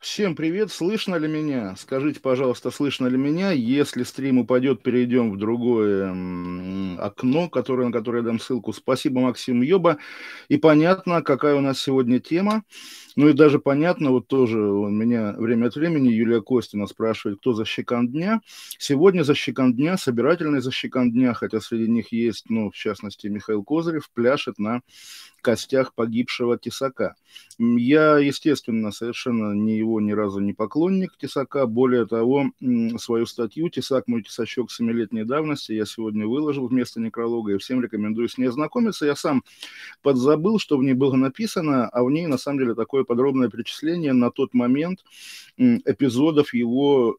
Всем привет, слышно ли меня? Скажите, пожалуйста, слышно ли меня? Если стрим упадет, перейдем в другое окно, которое, на которое я дам ссылку. Спасибо, Максим Йоба. И понятно, какая у нас сегодня тема. Ну и даже понятно, вот тоже у меня время от времени Юлия Костина спрашивает, кто за щекан дня. Сегодня за щекан дня, собирательный за щекан дня, хотя среди них есть, ну, в частности, Михаил Козырев, пляшет на костях погибшего Тесака. Я, естественно, совершенно ни его ни разу не поклонник Тесака. Более того, свою статью «Тесак, мой тесачок семилетней давности» я сегодня выложил вместо некролога, и всем рекомендую с ней ознакомиться. Я сам подзабыл, что в ней было написано, а в ней, на самом деле, такое подробное перечисление на тот момент эпизодов его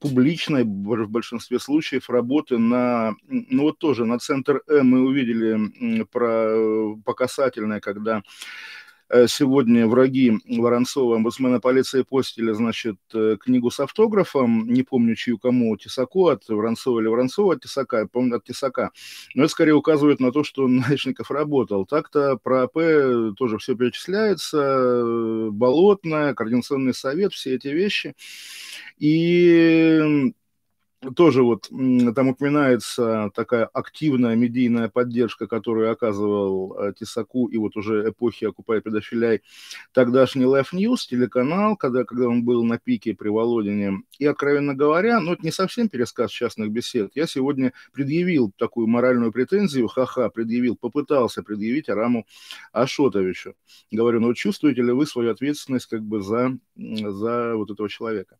публичной в большинстве случаев работы на, ну вот тоже на центр М мы увидели про по касательное, когда Э, сегодня враги Воронцова, омбудсмена полиции постили, значит, э, книгу с автографом, не помню, чью кому, Тесаку от Воронцова или Воронцова от Тесака, помню, от Тесака. Но это скорее указывает на то, что Наечников работал. Так-то про АП тоже все перечисляется, Болотная, Координационный совет, все эти вещи. И тоже вот там упоминается такая активная медийная поддержка, которую оказывал э, Тесаку и вот уже эпохи Окупай педофиляй тогдашний Life News, телеканал, когда, когда он был на пике при Володине. И, откровенно говоря, ну, это не совсем пересказ частных бесед. Я сегодня предъявил такую моральную претензию, ха-ха, предъявил, попытался предъявить Араму Ашотовичу. Говорю, ну, чувствуете ли вы свою ответственность как бы за, за вот этого человека?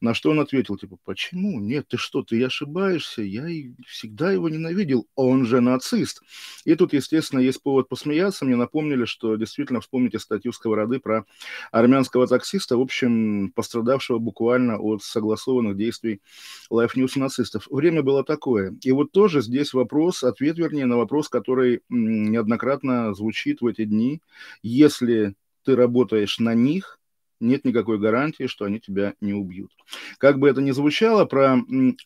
На что он ответил, типа, почему? Нет, ты что, ты ошибаешься, я всегда его ненавидел, он же нацист. И тут, естественно, есть повод посмеяться, мне напомнили, что действительно, вспомните статью Сковороды про армянского таксиста, в общем, пострадавшего буквально от согласованных действий Life News нацистов. Время было такое. И вот тоже здесь вопрос, ответ, вернее, на вопрос, который неоднократно звучит в эти дни. Если ты работаешь на них, нет никакой гарантии, что они тебя не убьют. Как бы это ни звучало, про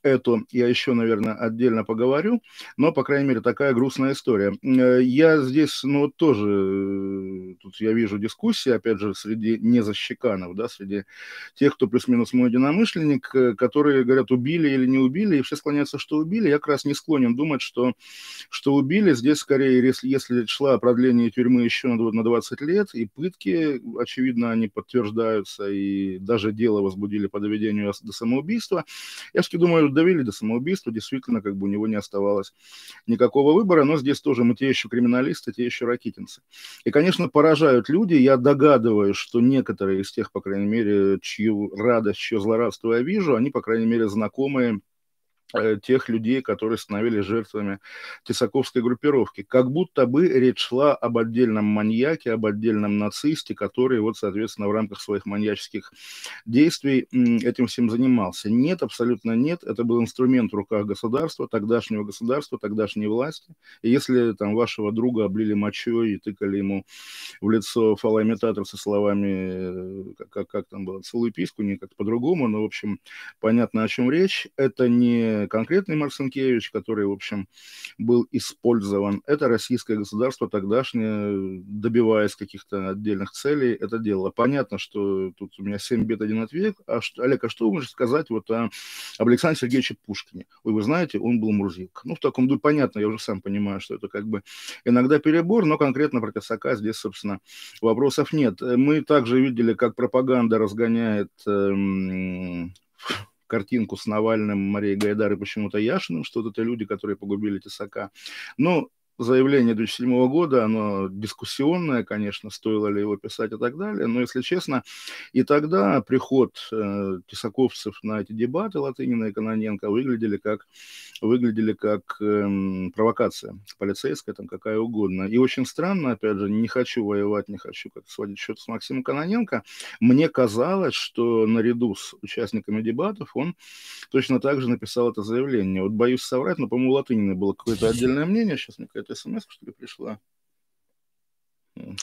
это я еще, наверное, отдельно поговорю, но, по крайней мере, такая грустная история. Э, я здесь, ну, тоже, э, тут я вижу дискуссии, опять же, среди незащеканов, да, среди тех, кто плюс-минус мой единомышленник, э, которые говорят, убили или не убили, и все склоняются, что убили. Я как раз не склонен думать, что, что убили. Здесь, скорее, если, если шла продление тюрьмы еще на 20 лет, и пытки, очевидно, они подтверждаются, и даже дело возбудили по доведению до самоубийства. Я все-таки думаю, довели до самоубийства, действительно, как бы у него не оставалось никакого выбора, но здесь тоже мы те еще криминалисты, те еще ракитинцы. И, конечно, поражают люди, я догадываюсь, что некоторые из тех, по крайней мере, чью радость, чье злорадство я вижу, они, по крайней мере, знакомые тех людей, которые становились жертвами тесаковской группировки. Как будто бы речь шла об отдельном маньяке, об отдельном нацисте, который вот, соответственно, в рамках своих маньяческих действий этим всем занимался. Нет, абсолютно нет. Это был инструмент в руках государства, тогдашнего государства, тогдашней власти. И если там вашего друга облили мочой и тыкали ему в лицо фалоимитатор со словами, как, как, как там было, целую писку, не как по-другому, но, в общем, понятно, о чем речь. Это не конкретный Марцинкевич, который, в общем, был использован. Это российское государство тогдашнее, добиваясь каких-то отдельных целей, это делало. Понятно, что тут у меня 7 бед, один ответ. А что, Олег, а что вы можете сказать вот о, об Александре Сергеевиче Пушкине? Ой, вы знаете, он был мурзилка. Ну, в таком духе понятно, я уже сам понимаю, что это как бы иногда перебор, но конкретно про Тесака здесь, собственно, вопросов нет. Мы также видели, как пропаганда разгоняет эм, картинку с Навальным, Марией Гайдар и почему-то Яшиным, что вот это люди, которые погубили Тесака. Но заявление 2007 года, оно дискуссионное, конечно, стоило ли его писать и так далее, но, если честно, и тогда приход э, тесаковцев на эти дебаты Латынина и Каноненко выглядели как, выглядели как э, провокация полицейская, там какая угодно. И очень странно, опять же, не хочу воевать, не хочу как сводить счет с Максимом Каноненко, мне казалось, что наряду с участниками дебатов он точно так же написал это заявление. Вот боюсь соврать, но, по-моему, у Латынина было какое-то отдельное мнение, сейчас мне какая-то смс, что ли, пришла?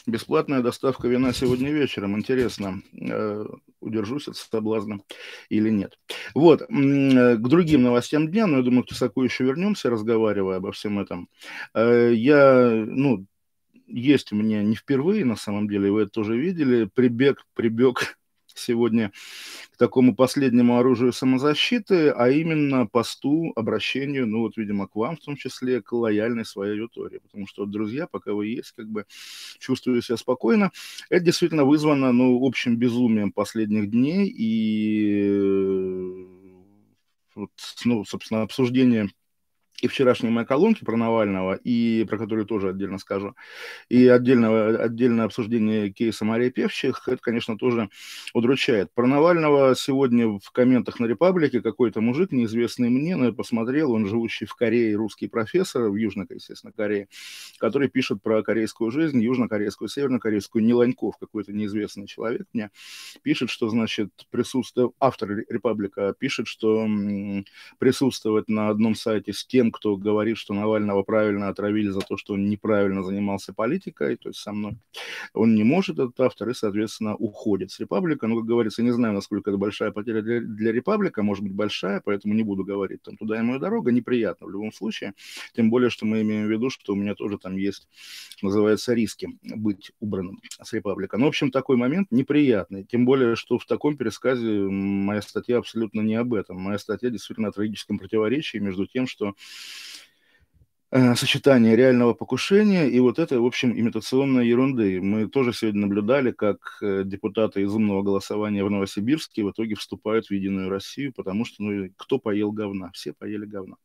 Бесплатная доставка вина сегодня вечером. Интересно, э, удержусь от соблазна или нет. Вот, э, к другим новостям дня, но я думаю, к Тесаку еще вернемся, разговаривая обо всем этом. Э, я, ну, есть у меня не впервые, на самом деле, вы это тоже видели, прибег, прибег сегодня к такому последнему оружию самозащиты, а именно посту, обращению, ну вот, видимо, к вам в том числе, к лояльной своей аудитории. Потому что, друзья, пока вы есть, как бы чувствую себя спокойно. Это действительно вызвано, ну, общим безумием последних дней и вот, ну, собственно, обсуждение и вчерашней моей колонки про Навального, и про которую тоже отдельно скажу, и отдельное, отдельное обсуждение кейса Марии Певчих, это, конечно, тоже удручает. Про Навального сегодня в комментах на Репаблике какой-то мужик, неизвестный мне, но я посмотрел, он живущий в Корее, русский профессор, в Южной, естественно, Корее, который пишет про корейскую жизнь, южнокорейскую, севернокорейскую, не Ланьков, какой-то неизвестный человек мне, пишет, что, значит, присутствие, автор Репаблика пишет, что присутствовать на одном сайте с тем, тем, кто говорит, что Навального правильно отравили за то, что он неправильно занимался политикой, то есть со мной, он не может, этот автор, и, соответственно, уходит с Репаблика. Ну, как говорится, не знаю, насколько это большая потеря для, для Репаблика, может быть, большая, поэтому не буду говорить там туда и моя дорога, неприятно в любом случае, тем более, что мы имеем в виду, что у меня тоже там есть, называется, риски быть убранным с Репаблика. Ну, в общем, такой момент неприятный, тем более, что в таком пересказе моя статья абсолютно не об этом. Моя статья действительно о трагическом противоречии между тем, что сочетание реального покушения и вот этой, в общем, имитационной ерунды. Мы тоже сегодня наблюдали, как э, депутаты из умного голосования в Новосибирске в итоге вступают в Единую Россию, потому что, ну, кто поел говна? Все поели говна.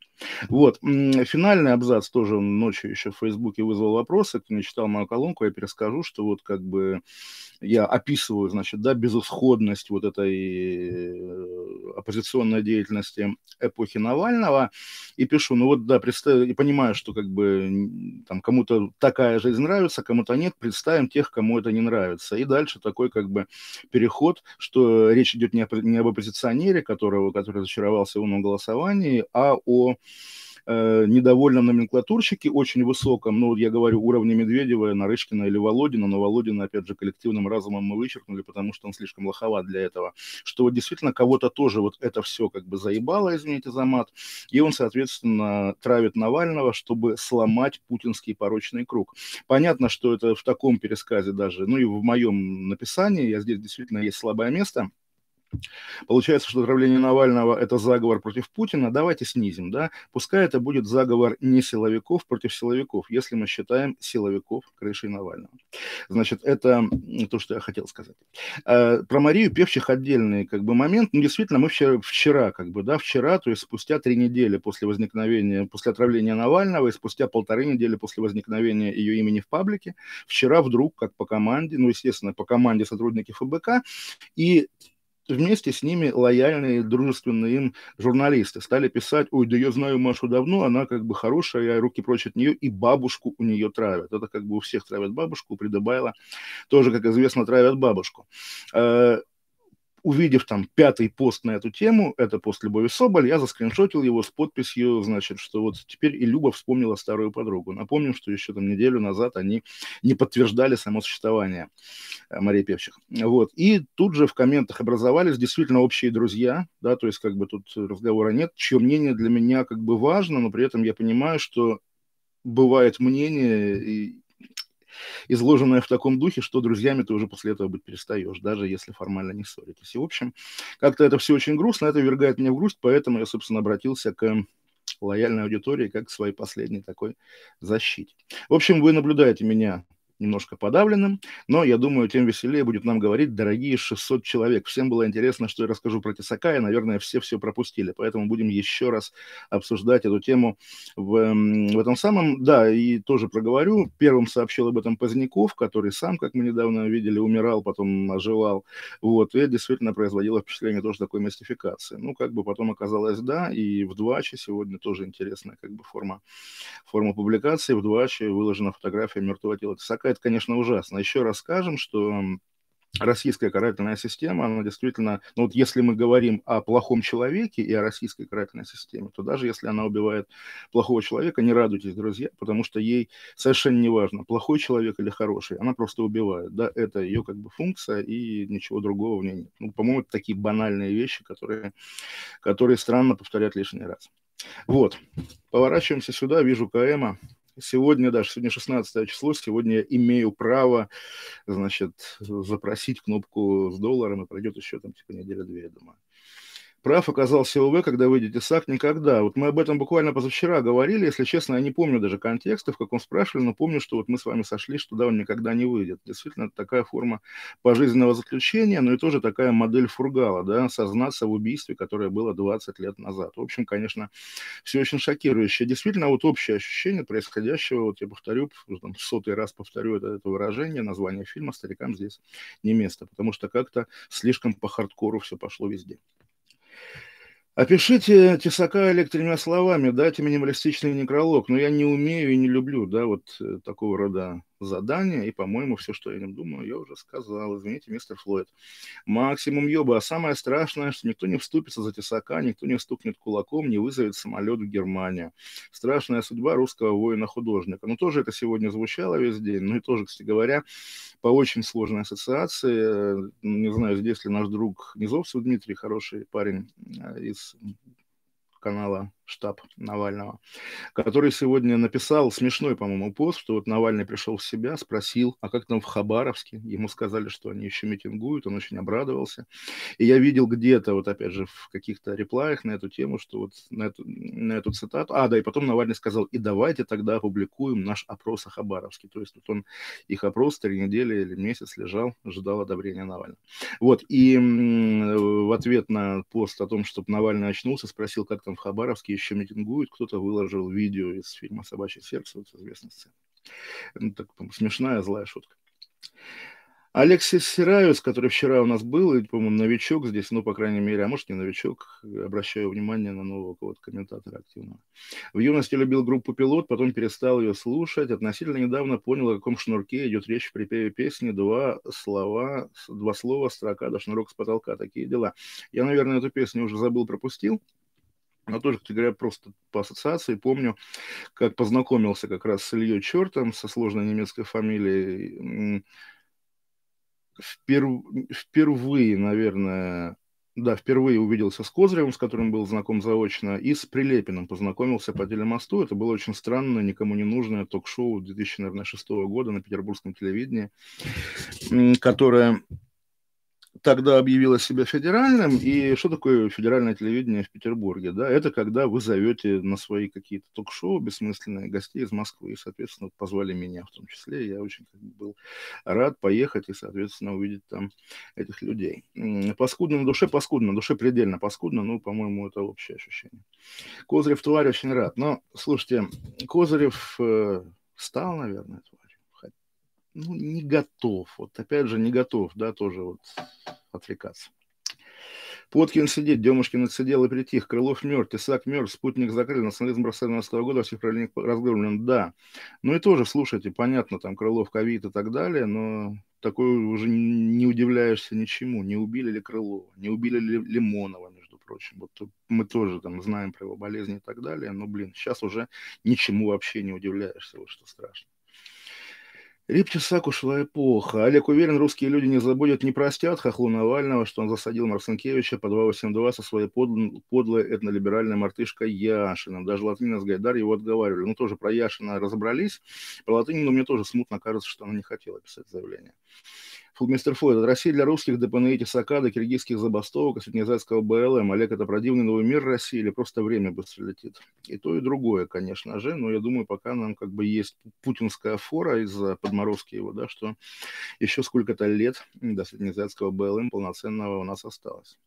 Вот. Финальный абзац тоже ночью еще в Фейсбуке вызвал вопросы. Кто не читал мою колонку, я перескажу, что вот как бы я описываю, значит, да, безысходность вот этой э, оппозиционной деятельности эпохи Навального и пишу, ну вот, да, представь, и понимаю, что как бы там кому-то такая жизнь нравится, кому-то нет, представим тех, кому это не нравится. И дальше такой как бы переход, что речь идет не, о, не об оппозиционере, которого, который зачаровался в умном голосовании, а о недовольном номенклатурщике, очень высоком, ну, я говорю, уровне Медведева, Нарышкина или Володина, но Володина, опять же, коллективным разумом мы вычеркнули, потому что он слишком лоховат для этого, что вот действительно кого-то тоже вот это все как бы заебало, извините за мат, и он, соответственно, травит Навального, чтобы сломать путинский порочный круг. Понятно, что это в таком пересказе даже, ну и в моем написании, я здесь действительно есть слабое место – Получается, что отравление Навального – это заговор против Путина. Давайте снизим, да? Пускай это будет заговор не силовиков против силовиков, если мы считаем силовиков крышей Навального. Значит, это то, что я хотел сказать. А, про Марию Певчих отдельный как бы момент. Ну, действительно, мы вчера, вчера, как бы, да, вчера, то есть спустя три недели после возникновения, после отравления Навального и спустя полторы недели после возникновения ее имени в паблике, вчера вдруг, как по команде, ну, естественно, по команде сотрудники ФБК, и вместе с ними лояльные, дружественные им журналисты стали писать, ой, да я знаю Машу давно, она как бы хорошая, я руки прочь от нее, и бабушку у нее травят. Это как бы у всех травят бабушку, у Придобайла тоже, как известно, травят бабушку. Увидев там пятый пост на эту тему, это пост Любови Соболь, я заскриншотил его с подписью, значит, что вот теперь и Люба вспомнила старую подругу. Напомним, что еще там неделю назад они не подтверждали само существование э, Марии Певчих. Вот. И тут же в комментах образовались действительно общие друзья, да, то есть как бы тут разговора нет, чье мнение для меня как бы важно, но при этом я понимаю, что бывает мнение, и изложенное в таком духе, что друзьями ты уже после этого быть перестаешь, даже если формально не ссоритесь. И, в общем, как-то это все очень грустно, это вергает меня в грусть, поэтому я, собственно, обратился к лояльной аудитории как к своей последней такой защите. В общем, вы наблюдаете меня немножко подавленным, но я думаю, тем веселее будет нам говорить дорогие 600 человек. Всем было интересно, что я расскажу про Тесака, и, наверное, все все пропустили, поэтому будем еще раз обсуждать эту тему в, в этом самом, да, и тоже проговорю. Первым сообщил об этом Поздняков, который сам, как мы недавно видели, умирал, потом оживал, вот, и действительно производило впечатление тоже такой мистификации. Ну, как бы потом оказалось, да, и в Дваче сегодня тоже интересная как бы форма, форма публикации, в Дваче выложена фотография мертвого тела Тесака, это, конечно, ужасно. Еще раз скажем, что российская карательная система, она действительно, ну вот если мы говорим о плохом человеке и о российской карательной системе, то даже если она убивает плохого человека, не радуйтесь, друзья, потому что ей совершенно не важно, плохой человек или хороший, она просто убивает, да, это ее как бы функция и ничего другого в ней нет. Ну, по-моему, это такие банальные вещи, которые, которые странно повторять лишний раз. Вот, поворачиваемся сюда, вижу КМа, Сегодня, даже сегодня 16 число, сегодня я имею право, значит, запросить кнопку с долларом, и пройдет еще там типа неделя-две, я думаю. Прав оказался ОВ, когда выйдет ИСАК, никогда. Вот мы об этом буквально позавчера говорили, если честно, я не помню даже контекста, в каком спрашивали, но помню, что вот мы с вами сошли, что да, он никогда не выйдет. Действительно, это такая форма пожизненного заключения, но и тоже такая модель фургала, да, сознаться в убийстве, которое было 20 лет назад. В общем, конечно, все очень шокирующе. Действительно, вот общее ощущение происходящего, вот я повторю, там, сотый раз повторю это, это выражение, название фильма «Старикам здесь не место», потому что как-то слишком по хардкору все пошло везде. Опишите Тесака Олег словами, дайте минималистичный некролог. Но я не умею и не люблю, да, вот э, такого рода задание, и, по-моему, все, что я не думаю, я уже сказал. Извините, мистер Флойд. Максимум ёба. А самое страшное, что никто не вступится за тесака, никто не стукнет кулаком, не вызовет самолет в Германию. Страшная судьба русского воина-художника. Ну, тоже это сегодня звучало весь день. Ну, и тоже, кстати говоря, по очень сложной ассоциации. Не знаю, здесь ли наш друг Низовцев Дмитрий, хороший парень э, из канала штаб Навального, который сегодня написал смешной, по-моему, пост, что вот Навальный пришел в себя, спросил, а как там в Хабаровске? Ему сказали, что они еще митингуют, он очень обрадовался. И я видел где-то, вот опять же, в каких-то реплаях на эту тему, что вот на эту, на эту цитату, а, да, и потом Навальный сказал, и давайте тогда опубликуем наш опрос о Хабаровске. То есть вот он их опрос три недели или месяц лежал, ожидал одобрения Навального. Вот, и в ответ на пост о том, чтобы Навальный очнулся, спросил, как там в Хабаровске, еще митингуют, кто-то выложил видео из фильма «Собачье сердце», вот известной сцены. Ну, так, смешная, злая шутка. Алексис Сираевец, который вчера у нас был, и, по-моему, новичок здесь, ну, по крайней мере, а может, не новичок, обращаю внимание на нового кого-то комментатора активного. В юности любил группу «Пилот», потом перестал ее слушать. Относительно недавно понял, о каком шнурке идет речь в припеве песни. Два слова, два слова, строка, да шнурок с потолка, такие дела. Я, наверное, эту песню уже забыл, пропустил. Но тоже, кстати говоря, просто по ассоциации помню, как познакомился как раз с Ильей Чертом, со сложной немецкой фамилией. Вперв... Впервые, наверное, да, впервые увиделся с Козыревым, с которым был знаком заочно, и с Прилепиным познакомился по телемосту. Это было очень странно, никому не нужное ток-шоу 2006 года на петербургском телевидении, которое тогда объявила себя федеральным. И что такое федеральное телевидение в Петербурге? Да? Это когда вы зовете на свои какие-то ток-шоу бессмысленные гостей из Москвы. И, соответственно, позвали меня в том числе. Я очень как бы, был рад поехать и, соответственно, увидеть там этих людей. Паскудно на душе, паскудно на душе предельно паскудно. Ну, по-моему, это общее ощущение. Козырев тварь очень рад. Но, слушайте, Козырев э, стал, наверное, тварь ну, не готов. Вот опять же, не готов, да, тоже вот отвлекаться. Плоткин сидит, Демушкин отсидел и притих, Крылов мертв, Тесак мертв, спутник закрыли, национализм бросали 12 года, во всех разгромлен, да. Ну и тоже, слушайте, понятно, там Крылов, ковид и так далее, но такой уже не удивляешься ничему. Не убили ли Крылова, не убили ли Лимонова, между прочим. Вот мы тоже там знаем про его болезни и так далее, но, блин, сейчас уже ничему вообще не удивляешься, вот что страшно. Рипчесак ушла эпоха. Олег уверен, русские люди не забудут, не простят хохлу Навального, что он засадил Марцинкевича по 282 со своей под, подлой этнолиберальной мартышкой Яшиным. Даже Латынина с Гайдар его отговаривали. Ну, тоже про Яшина разобрались. Про Латынину мне тоже смутно кажется, что она не хотела писать заявление. Мистер Флойд, от России для русских до ПНИ Тесака, до киргизских забастовок, от среднеазиатского БЛМ. Олег, это продивный новый мир России или просто время быстро летит? И то, и другое, конечно же, но я думаю, пока нам как бы есть путинская фора из-за подморозки его, да, что еще сколько-то лет до среднеазиатского БЛМ полноценного у нас осталось.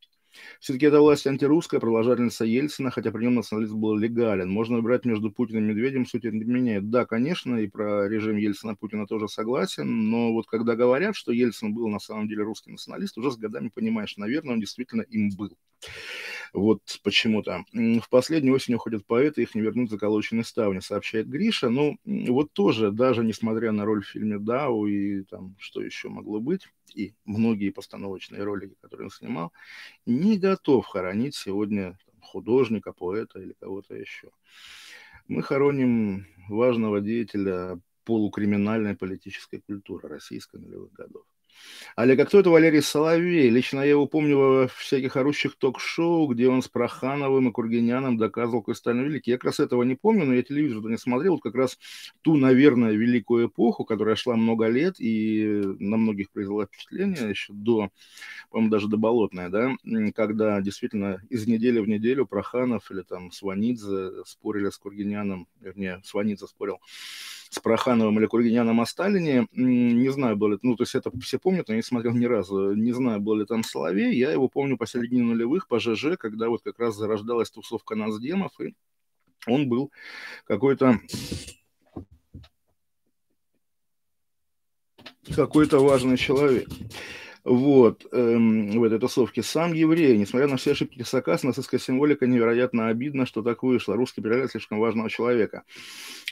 Все-таки это власть антирусская, продолжательница Ельцина, хотя при нем национализм был легален. Можно выбирать между Путиным и Медведем, суть это не меняет. Да, конечно, и про режим Ельцина-Путина тоже согласен, но вот когда говорят, что Ельцин был на самом деле русский националист, уже с годами понимаешь, наверное, он действительно им был. Вот почему-то. В последнюю осень уходят поэты, их не вернут заколоченные ставни, сообщает Гриша. Ну, вот тоже, даже несмотря на роль в фильме «Дау» и там, что еще могло быть, и многие постановочные ролики, которые он снимал, не готов хоронить сегодня художника, поэта или кого-то еще. Мы хороним важного деятеля полукриминальной политической культуры российской нулевых годов. Олег, а кто это Валерий Соловей? Лично я его помню во всяких орущих ток-шоу, где он с Прохановым и Кургиняном доказывал, Сталин великий. Я как раз этого не помню, но я телевизор не смотрел. Вот как раз ту, наверное, великую эпоху, которая шла много лет и на многих произвела впечатление еще до, по-моему, даже до Болотной, да, когда действительно из недели в неделю Проханов или там Сванидзе спорили с Кургиняном, вернее, Сванидзе спорил с Прохановым или Кургиняном о Сталине. Не знаю, был ли... Ну, то есть это все помнят, но я не смотрел ни разу. Не знаю, был ли там Соловей. Я его помню по середине нулевых, по ЖЖ, когда вот как раз зарождалась тусовка Нацдемов, и он был какой-то какой-то важный человек вот, эм, в этой тусовке. Сам еврей, несмотря на все ошибки Тесака, нацистская символика невероятно обидно, что так вышло. Русский переляет слишком важного человека.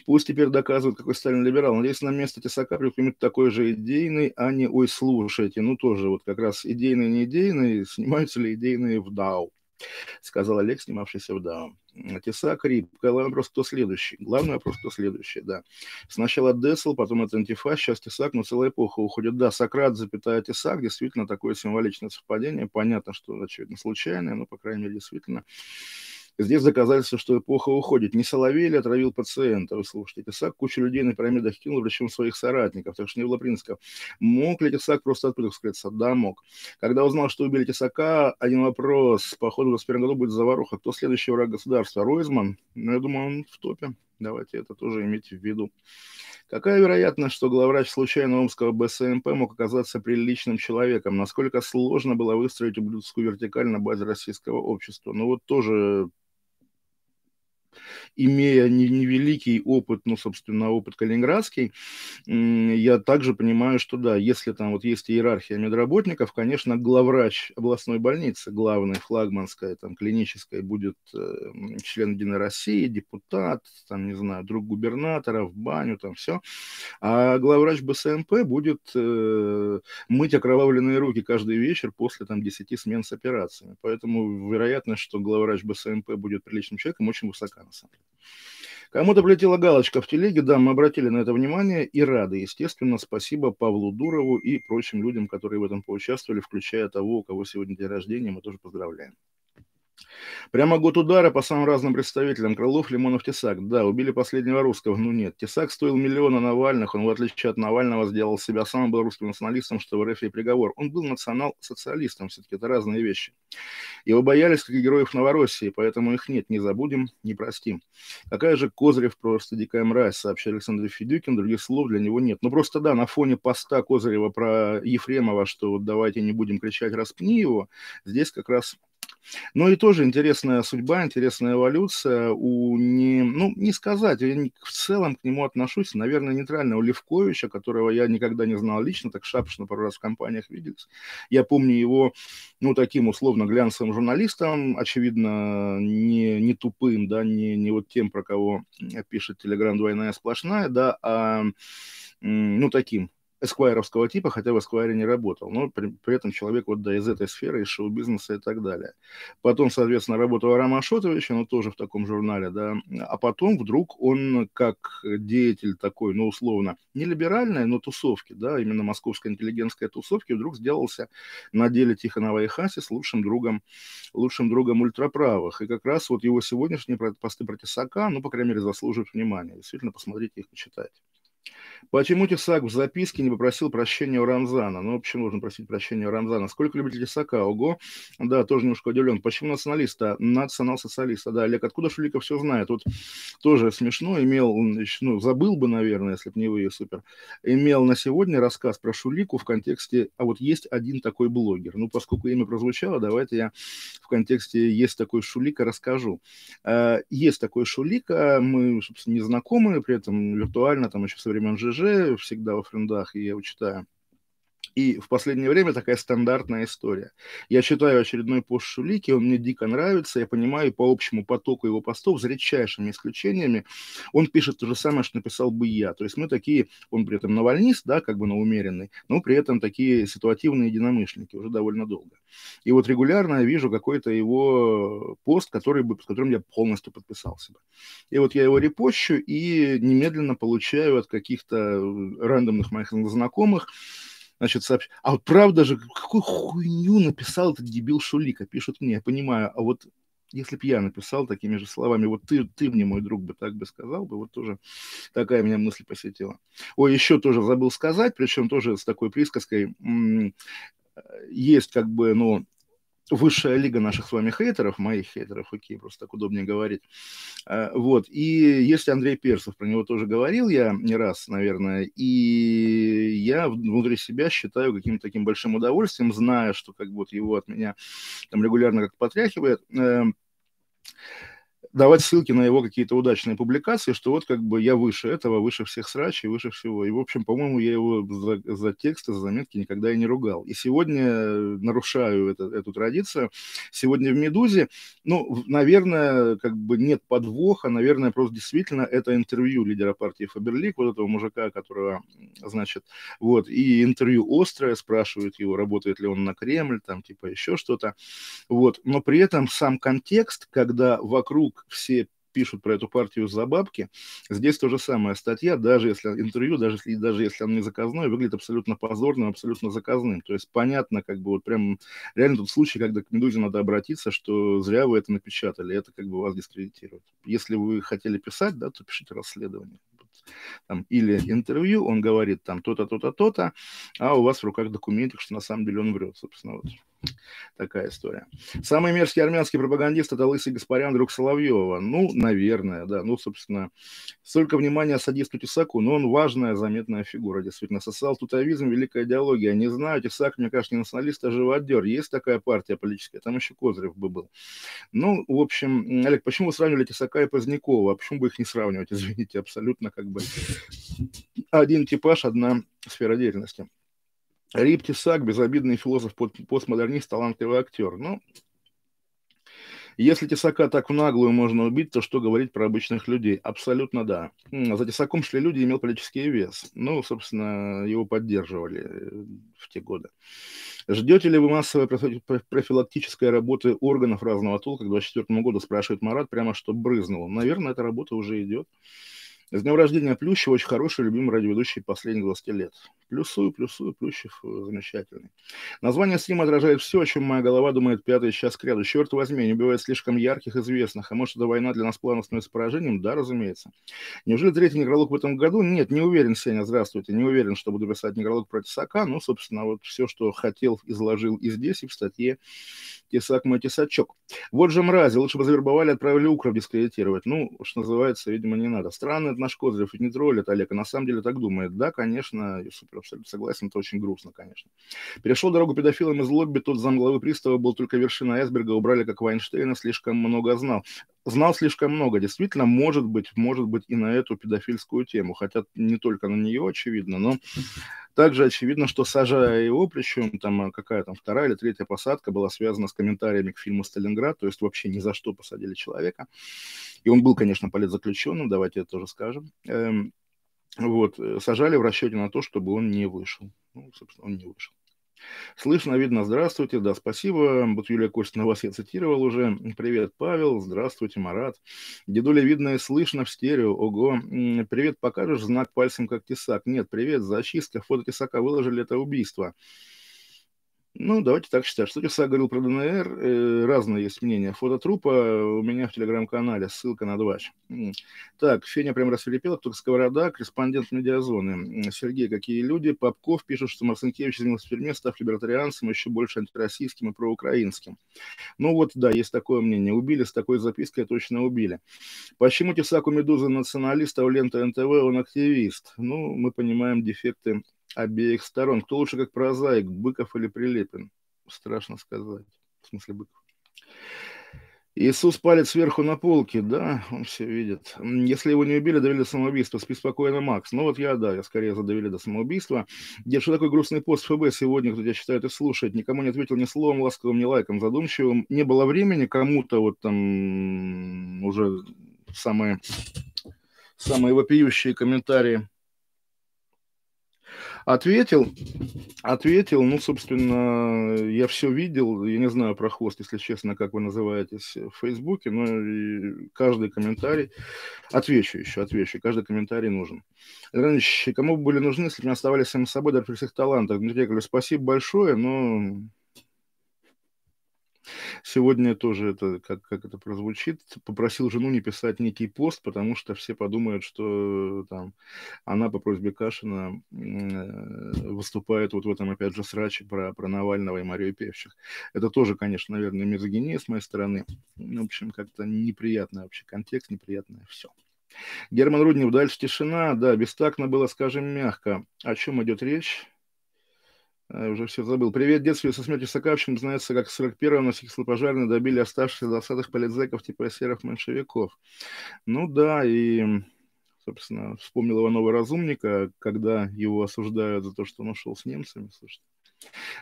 Пусть теперь доказывают, какой Сталин либерал. Надеюсь, на место Тесака примут такой же идейный, а не «Ой, слушайте». Ну, тоже вот как раз идейный, не идейный, снимаются ли идейные в ДАУ, сказал Олег, снимавшийся в ДАУ. Тесак, Рип. Главный вопрос, кто следующий? Главный вопрос, кто следующий, да. Сначала Десл, потом это антифа, сейчас Тесак, но целая эпоха уходит. Да, Сократ, запятая Тесак, действительно такое символичное совпадение. Понятно, что, очевидно, случайное, но, по крайней мере, действительно Здесь доказательство, что эпоха уходит. Не Соловей отравил пациента? Вы слушайте, Тесак кучу людей на пирамидах кинул, причем своих соратников, так что не было принципа. Мог ли Тесак просто откуда скрыться? Да, мог. Когда узнал, что убили Тесака, один вопрос. Походу, в 21 году будет заваруха. Кто следующий враг государства? Ройзман? Ну, я думаю, он в топе. Давайте это тоже иметь в виду. Какая вероятность, что главврач случайно омского БСМП мог оказаться приличным человеком? Насколько сложно было выстроить ублюдскую вертикаль на базе российского общества? Ну вот тоже имея невеликий опыт, ну, собственно, опыт калининградский, я также понимаю, что да, если там вот есть иерархия медработников, конечно, главврач областной больницы, главный, флагманская, там, клиническая, будет э, член Единой России, депутат, там, не знаю, друг губернатора, в баню, там, все. А главврач БСМП будет э, мыть окровавленные руки каждый вечер после, там, 10 смен с операциями. Поэтому вероятность, что главврач БСМП будет приличным человеком, очень высока, на. Кому-то полетела галочка в телеге, да, мы обратили на это внимание и рады, естественно, спасибо Павлу Дурову и прочим людям, которые в этом поучаствовали, включая того, у кого сегодня день рождения, мы тоже поздравляем. Прямо год удара по самым разным представителям. Крылов, Лимонов, Тесак. Да, убили последнего русского. Ну нет, Тесак стоил миллиона Навальных. Он, в отличие от Навального, сделал себя самым был русским националистом, что в РФ и приговор. Он был национал-социалистом. Все-таки это разные вещи. Его боялись, как и героев Новороссии, поэтому их нет. Не забудем, не простим. Какая же Козырев просто дикая мразь, сообщил Александр Федюкин. Других слов для него нет. Ну просто да, на фоне поста Козырева про Ефремова, что вот давайте не будем кричать «распни его», здесь как раз ну и тоже интересная судьба, интересная эволюция. У не, ну не сказать, я не, в целом к нему отношусь, наверное, нейтрально. У Левковича, которого я никогда не знал лично, так шапочно пару раз в компаниях виделись. Я помню его, ну таким условно глянцевым журналистом, очевидно, не, не тупым, да, не, не вот тем, про кого пишет Телеграм. «Двойная сплошная», да, а ну таким эсквайровского типа, хотя в эсквайре не работал, но при, при этом человек вот, да, из этой сферы, из шоу-бизнеса и так далее. Потом, соответственно, работал Арам Ашотович, но тоже в таком журнале, да, а потом вдруг он как деятель такой, ну, условно, не либеральной, но тусовки, да, именно московской интеллигентской тусовки, вдруг сделался на деле Тихонова и Хасис лучшим другом, лучшим другом ультраправых. И как раз вот его сегодняшние посты про Тесака, ну, по крайней мере, заслуживают внимания. Действительно, посмотрите их, почитайте. Почему Тесак в записке не попросил прощения у Рамзана? Ну, почему нужно просить прощения у Рамзана? Сколько любителей Тесака? Ого! Да, тоже немножко удивлен. Почему националиста? Национал-социалиста. Да, Олег, откуда Шуликов все знает? Вот тоже смешно. Имел, ну, забыл бы, наверное, если бы не вы, супер. Имел на сегодня рассказ про Шулику в контексте, а вот есть один такой блогер. Ну, поскольку имя прозвучало, давайте я в контексте «есть такой Шулика» расскажу. А, есть такой Шулика, мы, собственно, не знакомы, при этом виртуально, там еще со времен ЖЖ, всегда во френдах, и я его читаю. И в последнее время такая стандартная история. Я читаю очередной пост Шулики, он мне дико нравится, я понимаю по общему потоку его постов, за редчайшими исключениями, он пишет то же самое, что написал бы я. То есть мы такие, он при этом навальнист, да, как бы на умеренный, но при этом такие ситуативные единомышленники уже довольно долго. И вот регулярно я вижу какой-то его пост, который бы, под которым я полностью подписался бы. И вот я его репощу и немедленно получаю от каких-то рандомных моих знакомых Значит, сообщ... А вот правда же, какую хуйню написал этот дебил Шулика, пишут мне, я понимаю. А вот если бы я написал такими же словами, вот ты, ты мне, мой друг, бы так бы сказал бы, вот тоже такая меня мысль посетила. Ой, еще тоже забыл сказать, причем тоже с такой присказкой, есть как бы, ну, высшая лига наших с вами хейтеров, моих хейтеров, окей, просто так удобнее говорить. А, вот, и есть Андрей Перцев, про него тоже говорил я не раз, наверное, и я внутри себя считаю каким-то таким большим удовольствием, зная, что как будто его от меня там регулярно как-то потряхивает, эм, давать ссылки на его какие-то удачные публикации, что вот как бы я выше этого, выше всех срачей, выше всего. И, в общем, по-моему, я его за, за тексты, за заметки никогда и не ругал. И сегодня нарушаю это, эту традицию. Сегодня в «Медузе», ну, наверное, как бы нет подвоха, наверное, просто действительно это интервью лидера партии Фаберлик, вот этого мужика, которого, значит, вот, и интервью острое, спрашивают его, работает ли он на Кремль, там, типа, еще что-то, вот, но при этом сам контекст, когда вокруг все пишут про эту партию за бабки. Здесь то же самое. Статья, даже если интервью, даже если, даже если оно не заказное, выглядит абсолютно позорным, абсолютно заказным. То есть понятно, как бы вот прям реально тот случай, когда к Медузе надо обратиться, что зря вы это напечатали, это как бы вас дискредитирует. Если вы хотели писать, да, то пишите расследование. Там, или интервью, он говорит там то-то, то-то, то-то, а у вас в руках документик, что на самом деле он врет, собственно, вот. Такая история. Самый мерзкий армянский пропагандист – это лысый Гаспарян, друг Соловьева. Ну, наверное, да. Ну, собственно, столько внимания садисту Тесаку, но он важная, заметная фигура, действительно. Социал-тутовизм – великая идеология. Не знаю, Тесак, мне кажется, не националист, а живодер. Есть такая партия политическая, там еще Козырев бы был. Ну, в общем, Олег, почему вы сравнивали Тесака и Позднякова? А почему бы их не сравнивать? Извините, абсолютно как бы один типаж, одна сфера деятельности. Рип Тесак, безобидный философ, постмодернист, талантливый актер. Ну, если Тесака так в наглую можно убить, то что говорить про обычных людей? Абсолютно да. За Тесаком шли люди, имел политический вес. Ну, собственно, его поддерживали э, в те годы. Ждете ли вы массовой профилактической работы органов разного толка к 2024 году, спрашивает Марат, прямо что брызнуло. Наверное, эта работа уже идет. С днем рождения Плющева, очень хороший, любимый радиоведущий последних 20 лет. Плюсую, плюсую, Плющев э, замечательный. Название стрима отражает все, о чем моя голова думает пятый час к ряду. Черт возьми, не бывает слишком ярких, известных. А может, эта война для нас плавно становится поражением? Да, разумеется. Неужели третий некролог в этом году? Нет, не уверен, Сеня, здравствуйте. Не уверен, что буду писать некролог про Тесака. Ну, собственно, вот все, что хотел, изложил и здесь, и в статье Тесак мой тесачок. Вот же мрази, лучше бы завербовали, отправили Укров дискредитировать. Ну, что называется, видимо, не надо. Странно, это наш Козырев, не троллит Олег, а на самом деле так думает. Да, конечно, я супер абсолютно согласен, это очень грустно, конечно. Перешел дорогу педофилам из лобби, тот замглавы пристава был только вершина айсберга, убрали как Вайнштейна, слишком много знал. Знал слишком много, действительно, может быть, может быть и на эту педофильскую тему, хотя не только на нее, очевидно, но также очевидно, что сажая его, причем там а, какая там вторая или третья посадка была связана с комментариями к фильму «Сталинград», то есть вообще ни за что посадили человека. И он был, конечно, политзаключенным, давайте это тоже скажем. Эм, вот, э, сажали в расчете на то, чтобы он не вышел. Ну, собственно, он не вышел. Слышно, видно, здравствуйте, да, спасибо. Вот Юлия Костина, вас я цитировал уже. Привет, Павел, здравствуйте, Марат. Дедуля видно и слышно в стерео, ого. Привет, покажешь знак пальцем, как тесак? Нет, привет, зачистка, фото тесака выложили, это убийство. Ну, давайте так считать. Что Тесак говорил про ДНР, э, разные есть мнения. Фото трупа у меня в телеграм-канале, ссылка на двач. Так, Феня прям расфилипела, кто сковорода, корреспондент медиазоны. Сергей, какие люди? Попков пишет, что Марцинкевич изменился в тюрьме, став либертарианцем, еще больше антироссийским и проукраинским. Ну вот, да, есть такое мнение. Убили с такой запиской, точно убили. Почему Тесак у Медузы националист, а у Лента НТВ он активист? Ну, мы понимаем дефекты обеих сторон. Кто лучше как прозаик, Быков или Прилепин? Страшно сказать. В смысле Быков. Иисус палец сверху на полке, да, он все видит. Если его не убили, довели до самоубийства. Спи спокойно, Макс. Ну вот я, да, я скорее задавили до самоубийства. Где что такой грустный пост ФБ сегодня, кто тебя считает и слушает? Никому не ответил ни словом ласковым, ни лайком задумчивым. Не было времени кому-то вот там уже самые, самые вопиющие комментарии Ответил, ответил, ну, собственно, я все видел, я не знаю про хвост, если честно, как вы называетесь в Фейсбуке, но каждый комментарий, отвечу еще, отвечу, каждый комментарий нужен. Иванович, кому бы были нужны, если бы не оставались самим собой, даже при всех талантах? Дмитрий Яковлевич, спасибо большое, но Сегодня тоже это, как, как это прозвучит, попросил жену не писать некий пост, потому что все подумают, что там она по просьбе Кашина э, выступает вот в этом, опять же, сраче про, про Навального и Марию Певчих. Это тоже, конечно, наверное, мизогиния с моей стороны. В общем, как-то неприятный вообще контекст, неприятное все. Герман Руднев, дальше тишина. Да, бестактно было, скажем, мягко. О чем идет речь? А, уже все забыл. Привет, детстве со смертью Саакашвили знается, как в 41-м на сихслы пожарные добили оставшихся засадах политзеков типа серых меньшевиков. Ну да, и, собственно, вспомнил новый разумника, когда его осуждают за то, что он ушел с немцами. Слушайте,